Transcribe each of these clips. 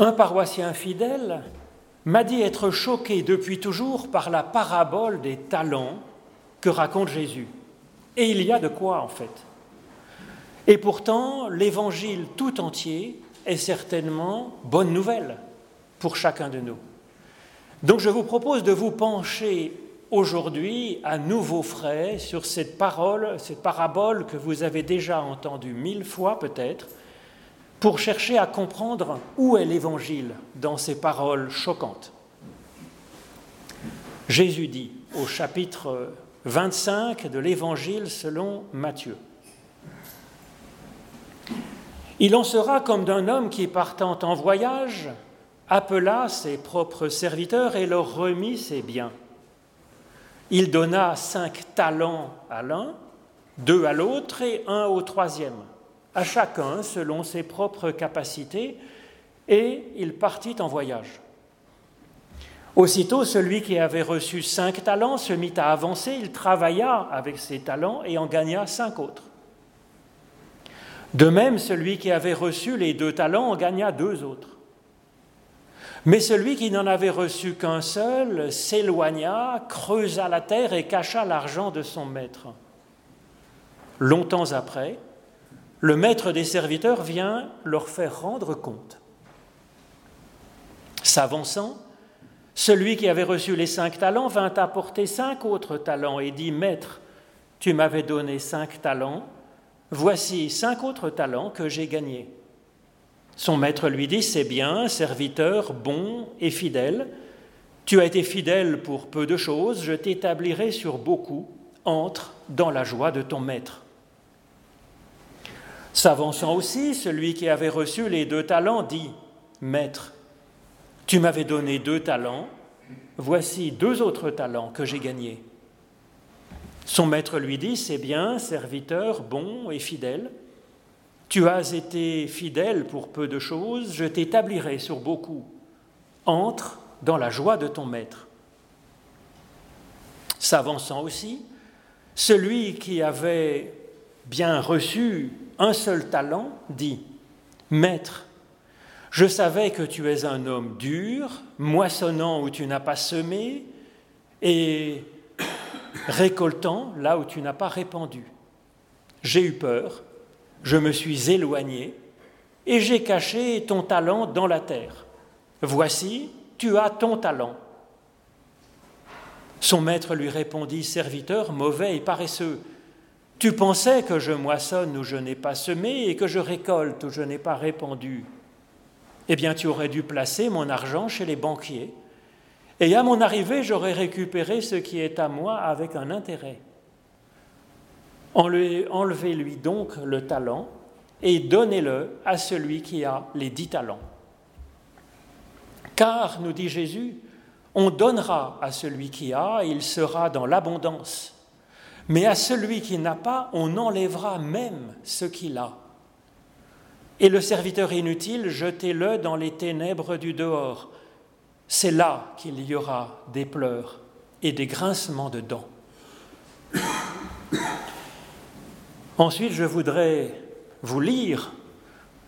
Un paroissien fidèle m'a dit être choqué depuis toujours par la parabole des talents que raconte Jésus. Et il y a de quoi en fait. Et pourtant, l'évangile tout entier est certainement bonne nouvelle pour chacun de nous. Donc je vous propose de vous pencher aujourd'hui à nouveau frais sur cette parole, cette parabole que vous avez déjà entendue mille fois peut-être, pour chercher à comprendre où est l'Évangile dans ces paroles choquantes. Jésus dit au chapitre 25 de l'Évangile selon Matthieu. Il en sera comme d'un homme qui, partant en voyage, appela ses propres serviteurs et leur remit ses biens. Il donna cinq talents à l'un, deux à l'autre et un au troisième, à chacun selon ses propres capacités, et il partit en voyage. Aussitôt, celui qui avait reçu cinq talents se mit à avancer, il travailla avec ses talents et en gagna cinq autres. De même, celui qui avait reçu les deux talents en gagna deux autres. Mais celui qui n'en avait reçu qu'un seul s'éloigna, creusa la terre et cacha l'argent de son maître. Longtemps après, le maître des serviteurs vient leur faire rendre compte. S'avançant, celui qui avait reçu les cinq talents vint apporter cinq autres talents et dit, Maître, tu m'avais donné cinq talents, voici cinq autres talents que j'ai gagnés. Son maître lui dit, C'est bien, serviteur bon et fidèle, tu as été fidèle pour peu de choses, je t'établirai sur beaucoup, entre dans la joie de ton maître. S'avançant aussi, celui qui avait reçu les deux talents dit, Maître, tu m'avais donné deux talents, voici deux autres talents que j'ai gagnés. Son maître lui dit, C'est bien, serviteur bon et fidèle, tu as été fidèle pour peu de choses, je t'établirai sur beaucoup. Entre dans la joie de ton maître. S'avançant aussi, celui qui avait bien reçu un seul talent dit, Maître, je savais que tu es un homme dur, moissonnant où tu n'as pas semé, et récoltant là où tu n'as pas répandu. J'ai eu peur, je me suis éloigné et j'ai caché ton talent dans la terre. Voici, tu as ton talent. Son maître lui répondit, Serviteur mauvais et paresseux, tu pensais que je moissonne où je n'ai pas semé et que je récolte où je n'ai pas répandu. Eh bien, tu aurais dû placer mon argent chez les banquiers, et à mon arrivée, j'aurais récupéré ce qui est à moi avec un intérêt. Enlevez-lui donc le talent et donnez-le à celui qui a les dix talents. Car, nous dit Jésus, on donnera à celui qui a, il sera dans l'abondance. Mais à celui qui n'a pas, on enlèvera même ce qu'il a. Et le serviteur inutile, jetez-le dans les ténèbres du dehors. C'est là qu'il y aura des pleurs et des grincements de dents. Ensuite, je voudrais vous lire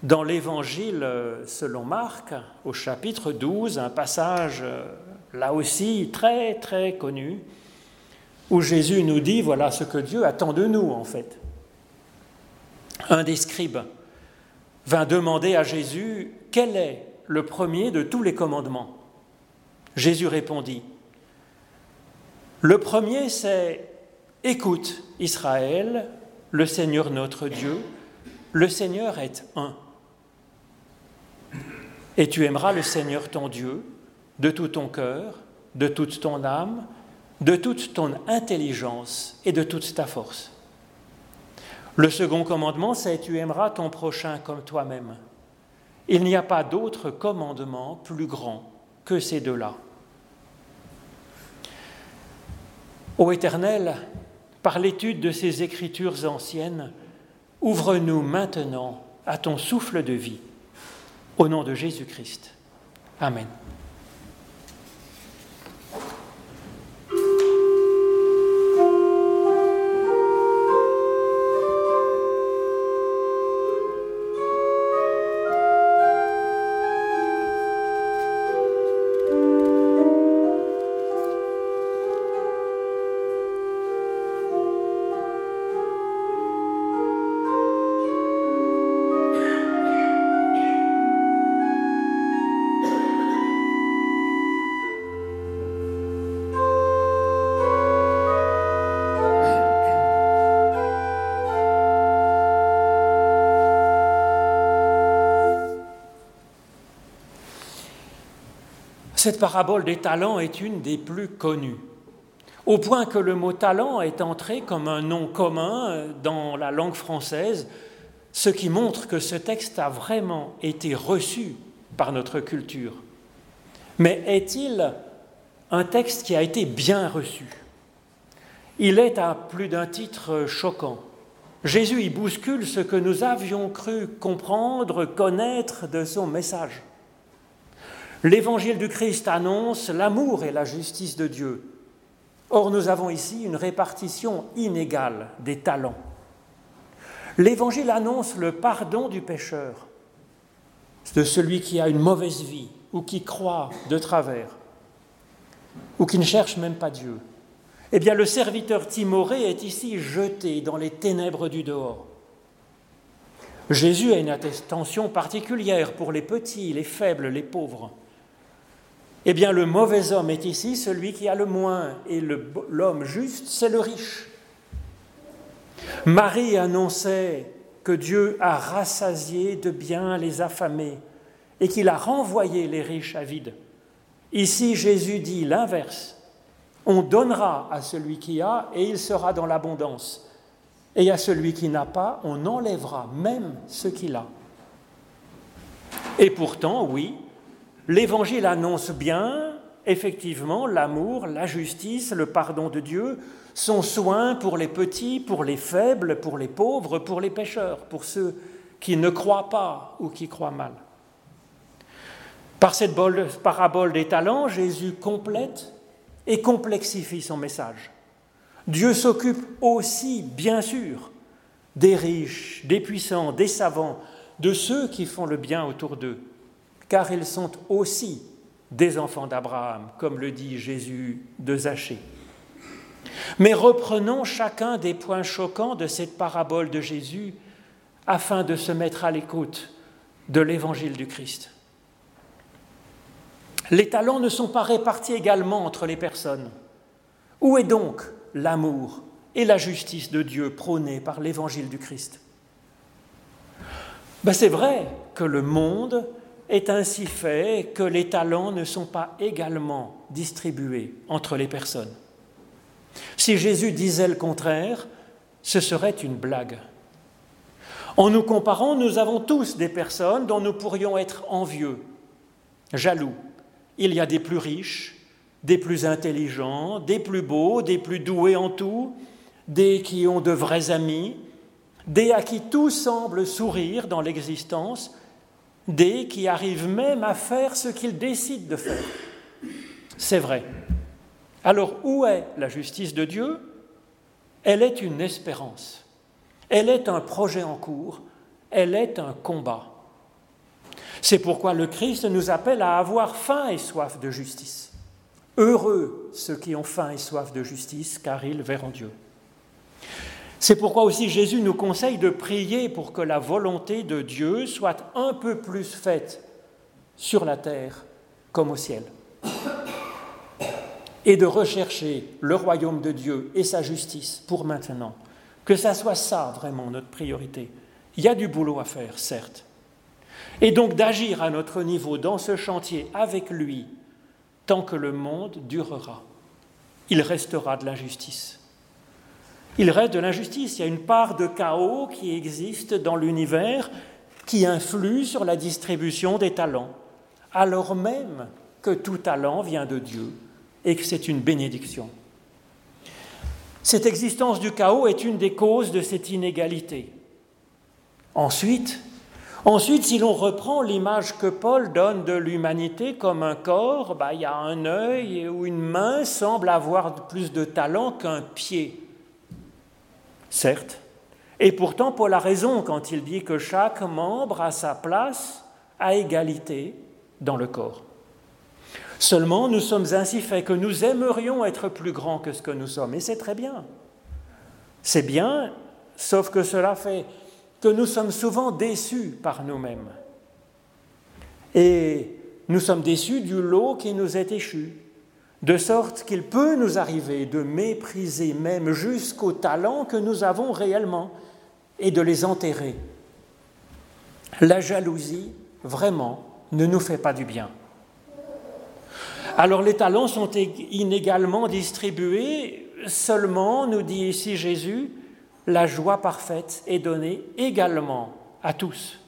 dans l'Évangile selon Marc, au chapitre 12, un passage euh, là aussi très très connu, où Jésus nous dit, voilà ce que Dieu attend de nous en fait. Un des scribes vint demander à Jésus, quel est le premier de tous les commandements? Jésus répondit, le premier c'est, écoute Israël, le Seigneur notre Dieu, le Seigneur est un. Et tu aimeras le Seigneur ton Dieu de tout ton cœur, de toute ton âme, de toute ton intelligence et de toute ta force. Le second commandement, c'est tu aimeras ton prochain comme toi-même. Il n'y a pas d'autre commandement plus grand que ces deux-là. Ô Éternel, par l'étude de ces écritures anciennes, ouvre-nous maintenant à ton souffle de vie. Au nom de Jésus-Christ. Amen. Cette parabole des talents est une des plus connues, au point que le mot talent est entré comme un nom commun dans la langue française, ce qui montre que ce texte a vraiment été reçu par notre culture. Mais est-il un texte qui a été bien reçu? Il est à plus d'un titre choquant. Jésus y bouscule ce que nous avions cru comprendre, connaître de son message. L'évangile du Christ annonce l'amour et la justice de Dieu. Or, nous avons ici une répartition inégale des talents. L'évangile annonce le pardon du pécheur, de celui qui a une mauvaise vie ou qui croit de travers ou qui ne cherche même pas Dieu. Eh bien, le serviteur timoré est ici jeté dans les ténèbres du dehors. Jésus a une attention particulière pour les petits, les faibles, les pauvres. Eh bien, le mauvais homme est ici celui qui a le moins, et l'homme juste, c'est le riche. Marie annonçait que Dieu a rassasié de bien les affamés et qu'il a renvoyé les riches à vide. Ici, Jésus dit l'inverse. On donnera à celui qui a et il sera dans l'abondance. Et à celui qui n'a pas, on enlèvera même ce qu'il a. Et pourtant, oui, l'Évangile annonce bien, effectivement, l'amour, la justice, le pardon de Dieu, son soin pour les petits, pour les faibles, pour les pauvres, pour les pécheurs, pour ceux qui ne croient pas ou qui croient mal. Par cette parabole des talents, Jésus complète et complexifie son message. Dieu s'occupe aussi, bien sûr, des riches, des puissants, des savants, de ceux qui font le bien autour d'eux, car ils sont aussi des enfants d'Abraham, comme le dit Jésus de Zachée. Mais reprenons chacun des points choquants de cette parabole de Jésus afin de se mettre à l'écoute de l'évangile du Christ. Les talents ne sont pas répartis également entre les personnes. Où est donc l'amour et la justice de Dieu prônés par l'évangile du Christ? Ben C'est vrai que le monde est ainsi fait que les talents ne sont pas également distribués entre les personnes. Si Jésus disait le contraire, ce serait une blague. En nous comparant, nous avons tous des personnes dont nous pourrions être envieux, jaloux, il y a des plus riches, des plus intelligents, des plus beaux, des plus doués en tout, des qui ont de vrais amis, des à qui tout semble sourire dans l'existence, des qui arrivent même à faire ce qu'ils décident de faire. C'est vrai. Alors où est la justice de Dieu? Elle est une espérance. Elle est un projet en cours. Elle est un combat. C'est pourquoi le Christ nous appelle à avoir faim et soif de justice. Heureux ceux qui ont faim et soif de justice, car ils verront Dieu. C'est pourquoi aussi Jésus nous conseille de prier pour que la volonté de Dieu soit un peu plus faite sur la terre comme au ciel. Et de rechercher le royaume de Dieu et sa justice pour maintenant. Que ça soit ça vraiment notre priorité. Il y a du boulot à faire, certes, et donc d'agir à notre niveau dans ce chantier avec lui tant que le monde durera. Il restera de l'injustice. Il reste de l'injustice. Il y a une part de chaos qui existe dans l'univers qui influe sur la distribution des talents, alors même que tout talent vient de Dieu et que c'est une bénédiction. Cette existence du chaos est une des causes de cette inégalité. Ensuite, Ensuite, si l'on reprend l'image que Paul donne de l'humanité comme un corps, bah, il y a un œil ou une main semble avoir plus de talent qu'un pied. Certes. Et pourtant, Paul a raison quand il dit que chaque membre a sa place à égalité dans le corps. Seulement, nous sommes ainsi faits que nous aimerions être plus grands que ce que nous sommes. Et c'est très bien. C'est bien, sauf que cela fait que nous sommes souvent déçus par nous-mêmes. Et nous sommes déçus du lot qui nous est échu, de sorte qu'il peut nous arriver de mépriser même jusqu'aux talents que nous avons réellement et de les enterrer. La jalousie, vraiment, ne nous fait pas du bien. Alors les talents sont inégalement distribués, seulement, nous dit ici Jésus, la joie parfaite est donnée également à tous.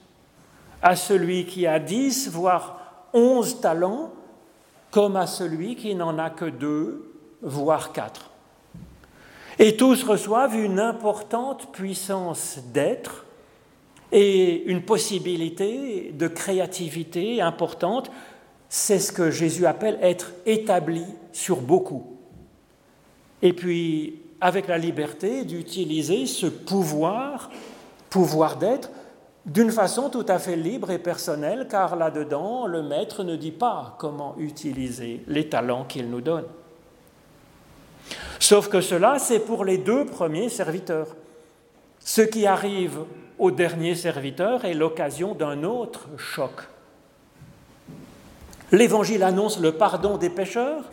À celui qui a dix, voire onze talents, comme à celui qui n'en a que deux, voire quatre. Et tous reçoivent une importante puissance d'être et une possibilité de créativité importante. C'est ce que Jésus appelle être établi sur beaucoup. Et puis, avec la liberté d'utiliser ce pouvoir, pouvoir d'être, d'une façon tout à fait libre et personnelle, car là-dedans, le maître ne dit pas comment utiliser les talents qu'il nous donne. Sauf que cela, c'est pour les deux premiers serviteurs. Ce qui arrive au dernier serviteur est l'occasion d'un autre choc. L'Évangile annonce le pardon des pécheurs,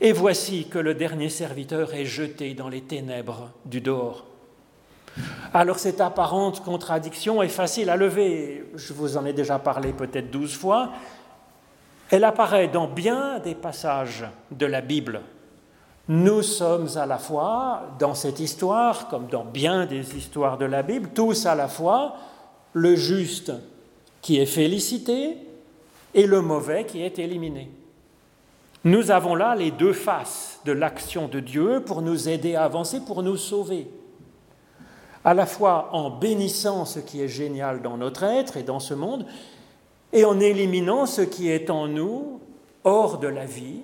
et voici que le dernier serviteur est jeté dans les ténèbres du dehors. Alors cette apparente contradiction est facile à lever, je vous en ai déjà parlé peut-être douze fois, elle apparaît dans bien des passages de la Bible. Nous sommes à la fois, dans cette histoire, comme dans bien des histoires de la Bible, tous à la fois le juste qui est félicité et le mauvais qui est éliminé. Nous avons là les deux faces de l'action de Dieu pour nous aider à avancer, pour nous sauver à la fois en bénissant ce qui est génial dans notre être et dans ce monde, et en éliminant ce qui est en nous hors de la vie,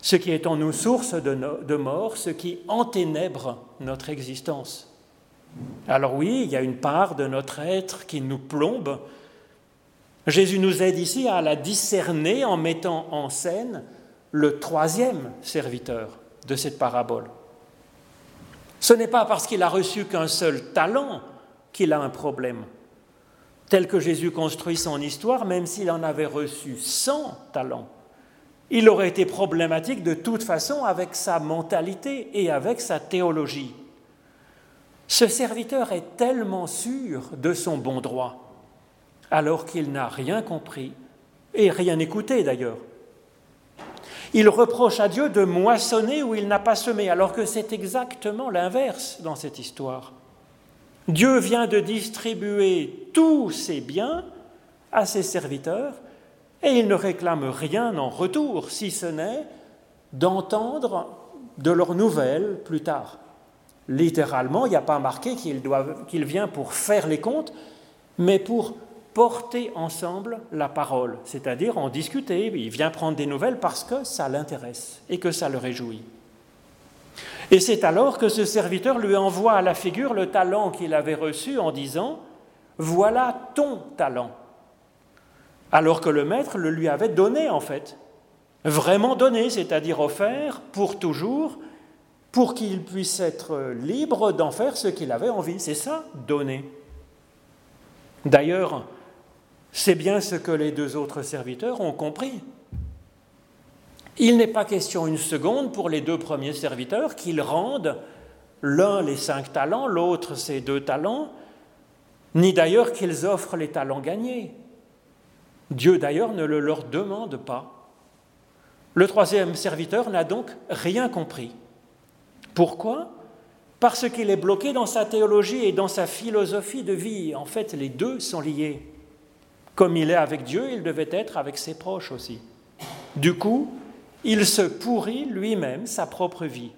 ce qui est en nous source de, mort, ce qui enténèbre notre existence. Alors oui, il y a une part de notre être qui nous plombe. Jésus nous aide ici à la discerner en mettant en scène le troisième serviteur de cette parabole. Ce n'est pas parce qu'il a reçu qu'un seul talent qu'il a un problème. Tel que Jésus construit son histoire, même s'il en avait reçu 100 talents, il aurait été problématique de toute façon avec sa mentalité et avec sa théologie. Ce serviteur est tellement sûr de son bon droit, alors qu'il n'a rien compris et rien écouté d'ailleurs. Il reproche à Dieu de moissonner où il n'a pas semé, alors que c'est exactement l'inverse dans cette histoire. Dieu vient de distribuer tous ses biens à ses serviteurs et il ne réclame rien en retour, si ce n'est d'entendre de leurs nouvelles plus tard. Littéralement, il n'y a pas marqué qu'il vient pour faire les comptes, mais pour porter ensemble la parole, c'est-à-dire en discuter. Il vient prendre des nouvelles parce que ça l'intéresse et que ça le réjouit. Et c'est alors que ce serviteur lui envoie à la figure le talent qu'il avait reçu en disant Voilà ton talent. Alors que le maître le lui avait donné en fait. Vraiment donné, c'est-à-dire offert pour toujours, pour qu'il puisse être libre d'en faire ce qu'il avait envie. C'est ça, donner. D'ailleurs, c'est bien ce que les deux autres serviteurs ont compris. Il n'est pas question une seconde pour les deux premiers serviteurs qu'ils rendent l'un les cinq talents, l'autre ses deux talents, ni d'ailleurs qu'ils offrent les talents gagnés. Dieu d'ailleurs ne le leur demande pas. Le troisième serviteur n'a donc rien compris. Pourquoi? Parce qu'il est bloqué dans sa théologie et dans sa philosophie de vie. En fait, les deux sont liés. Comme il est avec Dieu, il devait être avec ses proches aussi. Du coup, il se pourrit lui-même sa propre vie,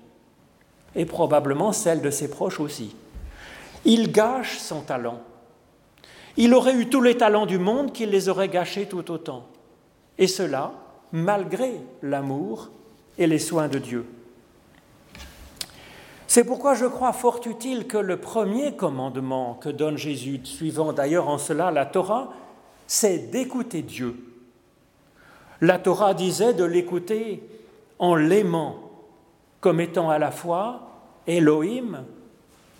et probablement celle de ses proches aussi. Il gâche son talent. Il aurait eu tous les talents du monde qu'il les aurait gâchés tout autant. Et cela, malgré l'amour et les soins de Dieu. C'est pourquoi je crois fort utile que le premier commandement que donne Jésus, suivant d'ailleurs en cela la Torah, c'est d'écouter Dieu. La Torah disait de l'écouter en l'aimant comme étant à la fois Elohim,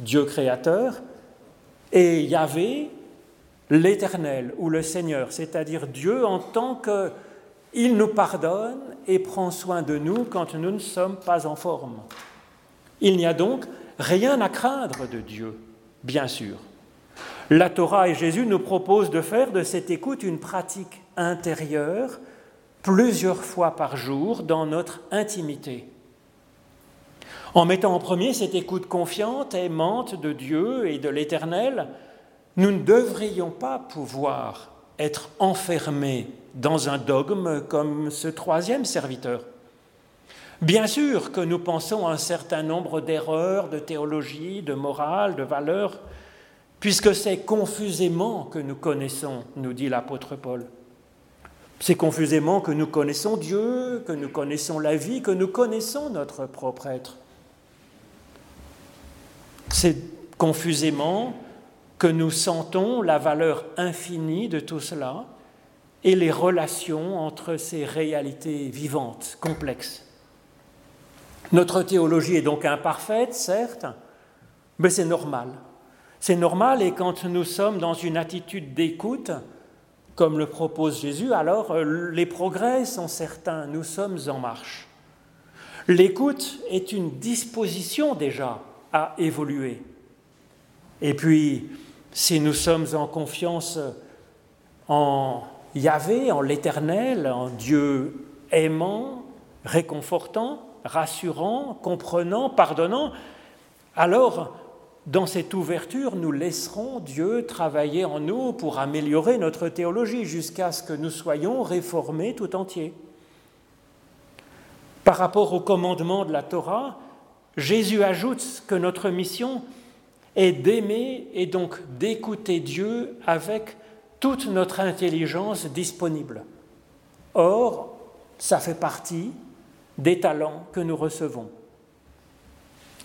Dieu créateur, et Yahvé, l'Éternel ou le Seigneur, c'est-à-dire Dieu en tant qu'il nous pardonne et prend soin de nous quand nous ne sommes pas en forme. Il n'y a donc rien à craindre de Dieu, bien sûr. La Torah et Jésus nous proposent de faire de cette écoute une pratique intérieure plusieurs fois par jour dans notre intimité. En mettant en premier cette écoute confiante, aimante de Dieu et de l'Éternel, nous ne devrions pas pouvoir être enfermés dans un dogme comme ce troisième serviteur. Bien sûr que nous pensons à un certain nombre d'erreurs de théologie, de morale, de valeurs, puisque c'est confusément que nous connaissons, nous dit l'apôtre Paul. C'est confusément que nous connaissons Dieu, que nous connaissons la vie, que nous connaissons notre propre être. C'est confusément que nous sentons la valeur infinie de tout cela et les relations entre ces réalités vivantes, complexes. Notre théologie est donc imparfaite, certes, mais c'est normal. C'est normal et quand nous sommes dans une attitude d'écoute, comme le propose Jésus, alors euh, les progrès sont certains, nous sommes en marche. L'écoute est une disposition déjà à évoluer. Et puis, si nous sommes en confiance en Yahvé, en l'Éternel, en Dieu aimant, réconfortant, rassurant, comprenant, pardonnant, alors dans cette ouverture, nous laisserons Dieu travailler en nous pour améliorer notre théologie jusqu'à ce que nous soyons réformés tout entier. Par rapport au commandement de la Torah, Jésus ajoute que notre mission est d'aimer et donc d'écouter Dieu avec toute notre intelligence disponible. Or, ça fait partie des talents que nous recevons.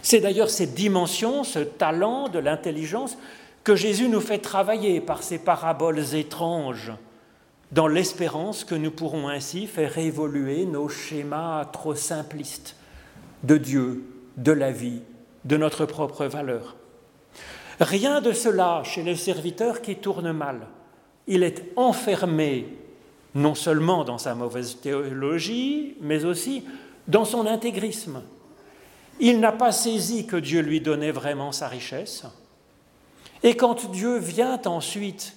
C'est d'ailleurs cette dimension, ce talent de l'intelligence que Jésus nous fait travailler par ces paraboles étranges, dans l'espérance que nous pourrons ainsi faire évoluer nos schémas trop simplistes de Dieu, de la vie, de notre propre valeur. Rien de cela chez le serviteur qui tourne mal. Il est enfermé non seulement dans sa mauvaise théologie, mais aussi dans son intégrisme, il n'a pas saisi que Dieu lui donnait vraiment sa richesse. Et quand Dieu vient ensuite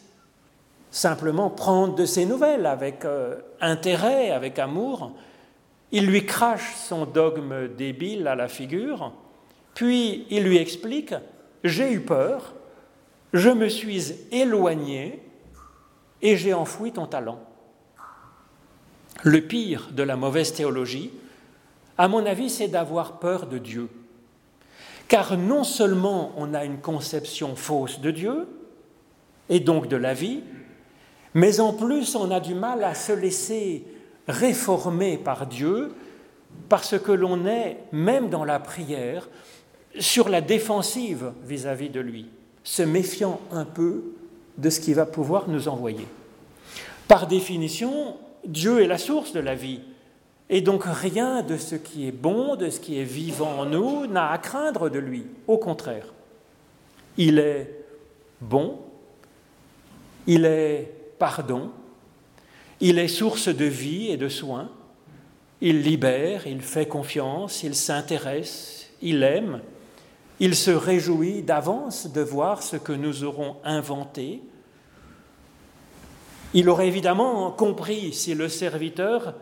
simplement prendre de ses nouvelles avec euh, intérêt, avec amour, il lui crache son dogme débile à la figure, puis il lui explique, j'ai eu peur, je me suis éloigné et j'ai enfoui ton talent. Le pire de la mauvaise théologie, à mon avis, c'est d'avoir peur de Dieu. Car non seulement on a une conception fausse de Dieu, et donc de la vie, mais en plus on a du mal à se laisser réformer par Dieu parce que l'on est, même dans la prière, sur la défensive vis-à-vis de lui, se méfiant un peu de ce qu'il va pouvoir nous envoyer. Par définition, Dieu est la source de la vie. Et donc rien de ce qui est bon, de ce qui est vivant en nous, n'a à craindre de lui. Au contraire, il est bon, il est pardon, il est source de vie et de soins, il libère, il fait confiance, il s'intéresse, il aime, il se réjouit d'avance de voir ce que nous aurons inventé. Il aurait évidemment compris si le serviteur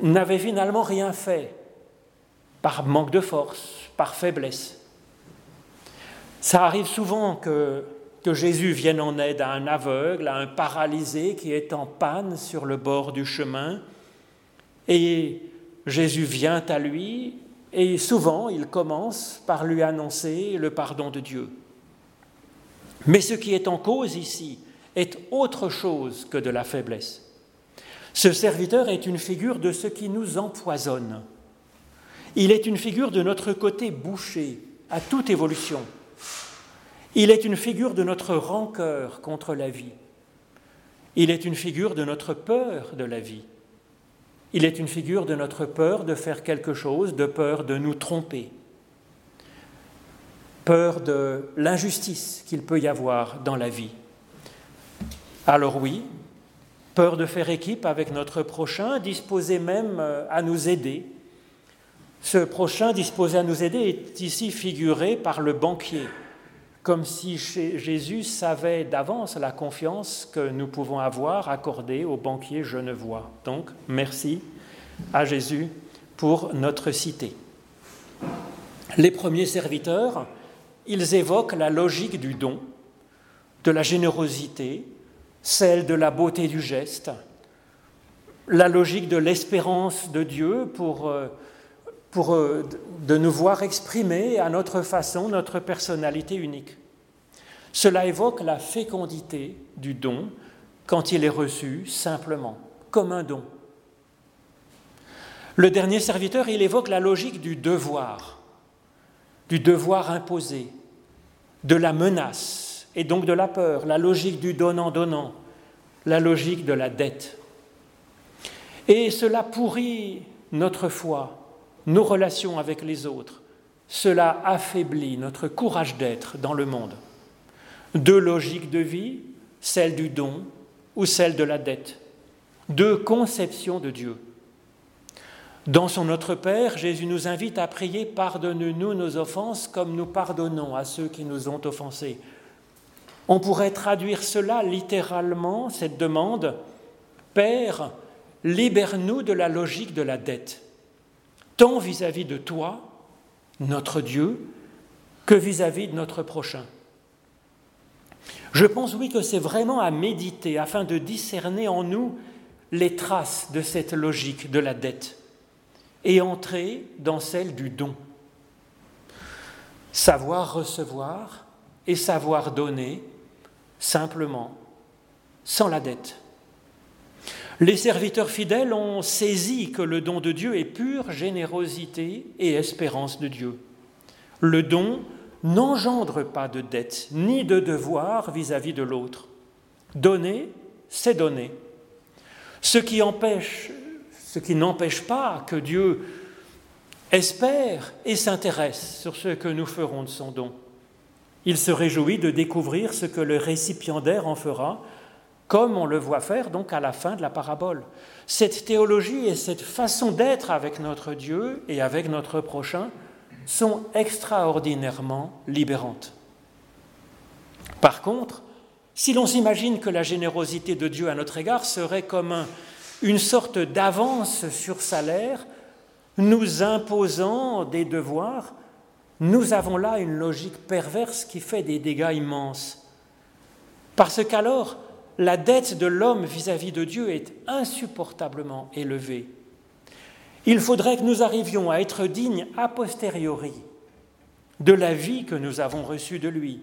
n'avait finalement rien fait par manque de force, par faiblesse. Ça arrive souvent que, Jésus vienne en aide à un aveugle, à un paralysé qui est en panne sur le bord du chemin, et Jésus vient à lui, et souvent il commence par lui annoncer le pardon de Dieu. Mais ce qui est en cause ici est autre chose que de la faiblesse. Ce serviteur est une figure de ce qui nous empoisonne. Il est une figure de notre côté bouché à toute évolution. Il est une figure de notre rancœur contre la vie. Il est une figure de notre peur de la vie. Il est une figure de notre peur de faire quelque chose, de peur de nous tromper, peur de l'injustice qu'il peut y avoir dans la vie. Alors oui, peur de faire équipe avec notre prochain, disposé même euh, à nous aider. Ce prochain disposé à nous aider est ici figuré par le banquier, comme si Jésus savait d'avance la confiance que nous pouvons avoir accordée au banquier Genevois. Donc, merci à Jésus pour notre cité. Les premiers serviteurs, ils évoquent la logique du don, de la générosité, celle de la beauté du geste, la logique de l'espérance de Dieu pour, euh, euh, de nous voir exprimer à notre façon notre personnalité unique. Cela évoque la fécondité du don quand il est reçu simplement, comme un don. Le dernier serviteur, il évoque la logique du devoir, du devoir imposé, de la menace et donc de la peur, la logique du donnant-donnant, la logique de la dette. Et cela pourrit notre foi, nos relations avec les autres. Cela affaiblit notre courage d'être dans le monde. Deux logiques de vie, celle du don ou celle de la dette. Deux conceptions de Dieu. Dans son Notre Père, Jésus nous invite à prier Pardonne-nous nos offenses comme nous pardonnons à ceux qui nous ont offensés. On pourrait traduire cela littéralement, cette demande Père, libère-nous de la logique de la dette, tant vis-à-vis de toi, notre Dieu, que vis-à-vis de notre prochain. Je pense, oui, que c'est vraiment à méditer afin de discerner en nous les traces de cette logique de la dette et entrer dans celle du don. Savoir recevoir et savoir donner simplement, sans la dette. Les serviteurs fidèles ont saisi que le don de Dieu est pure générosité et espérance de Dieu. Le don n'engendre pas de dette ni de devoir vis-à-vis de l'autre. Donner, c'est donner. Ce qui empêche, ce qui n'empêche pas que Dieu espère et s'intéresse sur ce que nous ferons de son don. Il se réjouit de découvrir ce que le récipiendaire en fera comme on le voit faire donc à la fin de la parabole. Cette théologie et cette façon d'être avec notre Dieu et avec notre prochain sont extraordinairement libérantes. Par contre, si l'on s'imagine que la générosité de Dieu à notre égard serait comme une sorte d'avance sur salaire, nous imposant des devoirs, nous avons là une logique perverse qui fait des dégâts immenses. Parce qu'alors, la dette de l'homme vis-à-vis de Dieu est insupportablement élevée. Il faudrait que nous arrivions à être dignes a posteriori de la vie que nous avons reçue de lui,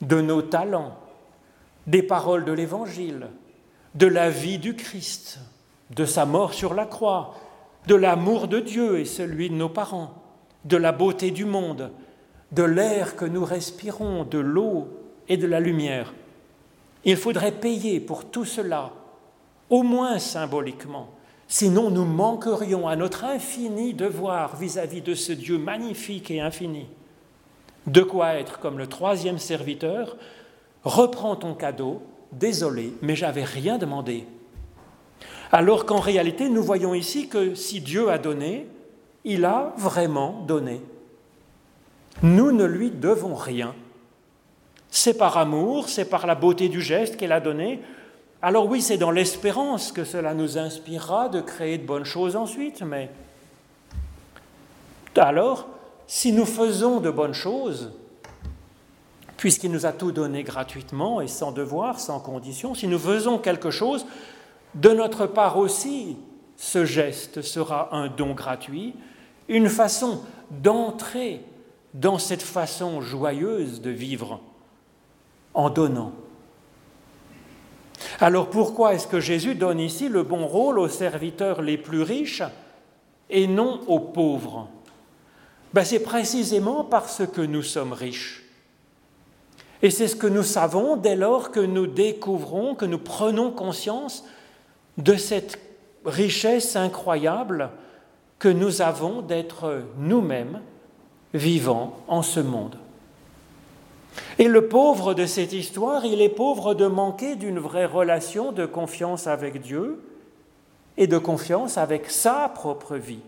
de nos talents, des paroles de l'Évangile, de la vie du Christ, de sa mort sur la croix, de l'amour de Dieu et celui de nos parents, de la beauté du monde, de l'air que nous respirons, de l'eau et de la lumière. Il faudrait payer pour tout cela, au moins symboliquement, sinon nous manquerions à notre infini devoir vis-à-vis de ce Dieu magnifique et infini. De quoi être comme le troisième serviteur, reprends ton cadeau, désolé, mais j'avais rien demandé. Alors qu'en réalité, nous voyons ici que si Dieu a donné, il a vraiment donné. Nous ne lui devons rien. C'est par amour, c'est par la beauté du geste qu'elle a donné. Alors oui, c'est dans l'espérance que cela nous inspirera de créer de bonnes choses ensuite, mais alors, si nous faisons de bonnes choses, puisqu'il nous a tout donné gratuitement et sans devoir, sans condition, si nous faisons quelque chose, de notre part aussi, ce geste sera un don gratuit, une façon d'entrer dans cette façon joyeuse de vivre en donnant. Alors pourquoi est-ce que Jésus donne ici le bon rôle aux serviteurs les plus riches et non aux pauvres? Ben, C'est précisément parce que nous sommes riches. Et c'est ce que nous savons dès lors que nous découvrons, que nous prenons conscience de cette richesse incroyable que nous avons d'être nous-mêmes vivants en ce monde. Et le pauvre de cette histoire, il est pauvre de manquer d'une vraie relation de confiance avec Dieu et de confiance avec sa propre vie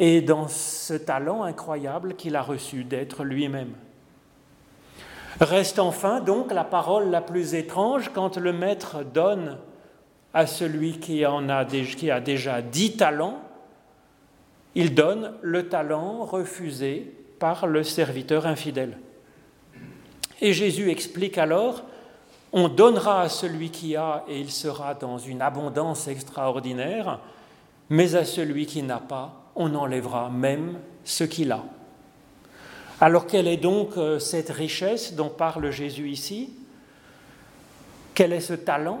et dans ce talent incroyable qu'il a reçu d'être lui-même. Reste enfin donc la parole la plus étrange quand le maître donne à celui qui, en a, a déjà dix talents, il donne le talent refusé par le serviteur infidèle. Et Jésus explique alors, on donnera à celui qui a et il sera dans une abondance extraordinaire, mais à celui qui n'a pas, on enlèvera même ce qu'il a. Alors quelle est donc euh, cette richesse dont parle Jésus ici? Quel est ce talent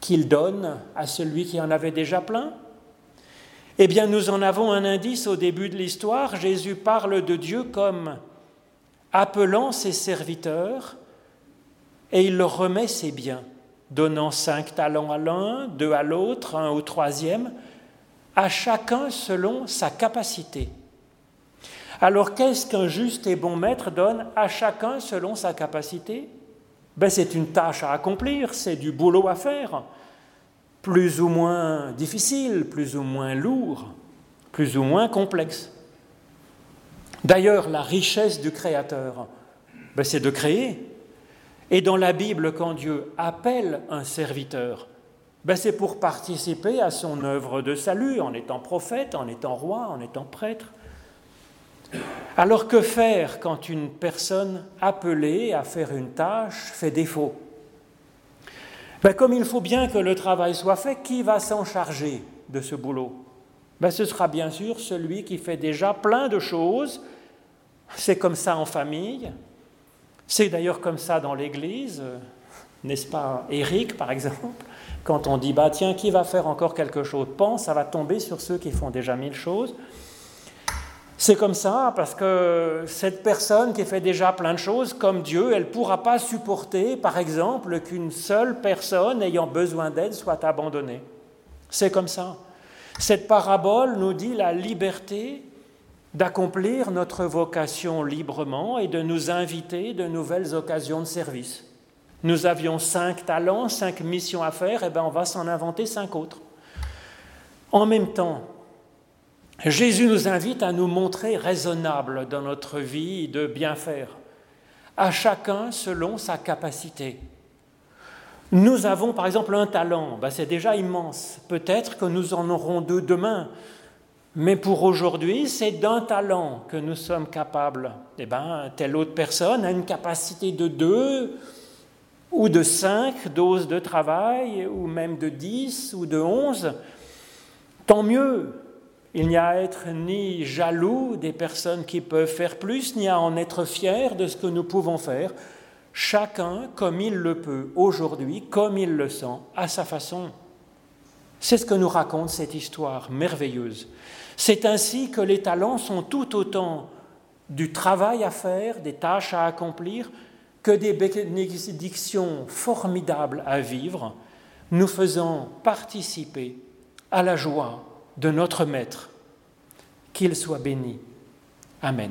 qu'il donne à celui qui en avait déjà plein? Eh bien, nous en avons un indice au début de l'histoire. Jésus parle de Dieu comme appelant ses serviteurs et il leur remet ses biens, donnant cinq talents à l'un, deux à l'autre, un au troisième, à chacun selon sa capacité. Alors qu'est-ce qu'un juste et bon maître donne à chacun selon sa capacité? Ben, C'est une tâche à accomplir, c'est du boulot à faire, plus ou moins difficile, plus ou moins lourd, plus ou moins complexe. D'ailleurs, la richesse du Créateur, ben, c'est de créer. Et dans la Bible, quand Dieu appelle un serviteur, ben, c'est pour participer à son œuvre de salut, en étant prophète, en étant roi, en étant prêtre. Alors que faire quand une personne appelée à faire une tâche fait défaut? Ben, Comme il faut bien que le travail soit fait, qui va s'en charger de ce boulot? Ben, Ce sera bien sûr celui qui fait déjà plein de choses. C'est comme ça en famille, c'est d'ailleurs comme ça dans l'Église, n'est-ce pas Éric par exemple? Quand on dit, bah tiens, qui va faire encore quelque chose? Pense, ça va tomber sur ceux qui font déjà mille choses. C'est comme ça parce que cette personne qui fait déjà plein de choses, comme Dieu, elle ne pourra pas supporter, par exemple, qu'une seule personne ayant besoin d'aide soit abandonnée. C'est comme ça. Cette parabole nous dit la liberté d'accomplir notre vocation librement et de nous inviter de nouvelles occasions de service. Nous avions cinq talents, cinq missions à faire, et bien on va s'en inventer cinq autres. En même temps, Jésus nous invite à nous montrer raisonnables dans notre vie de bien faire, à chacun selon sa capacité. Nous avons par exemple un talent, ben c'est déjà immense. Peut-être que nous en aurons deux demain. Mais pour aujourd'hui, c'est d'un talent que nous sommes capables. Eh bien, telle autre personne a une capacité de deux ou de cinq doses de travail, ou même de dix ou de onze. Tant mieux. Il n'y a à être ni jaloux des personnes qui peuvent faire plus, ni à en être fier de ce que nous pouvons faire. Chacun comme il le peut aujourd'hui, comme il le sent, à sa façon. C'est ce que nous raconte cette histoire merveilleuse. C'est ainsi que les talents sont tout autant du travail à faire, des tâches à accomplir, que des bénédictions formidables à vivre, nous faisant participer à la joie de notre Maître. Qu'il soit béni. Amen.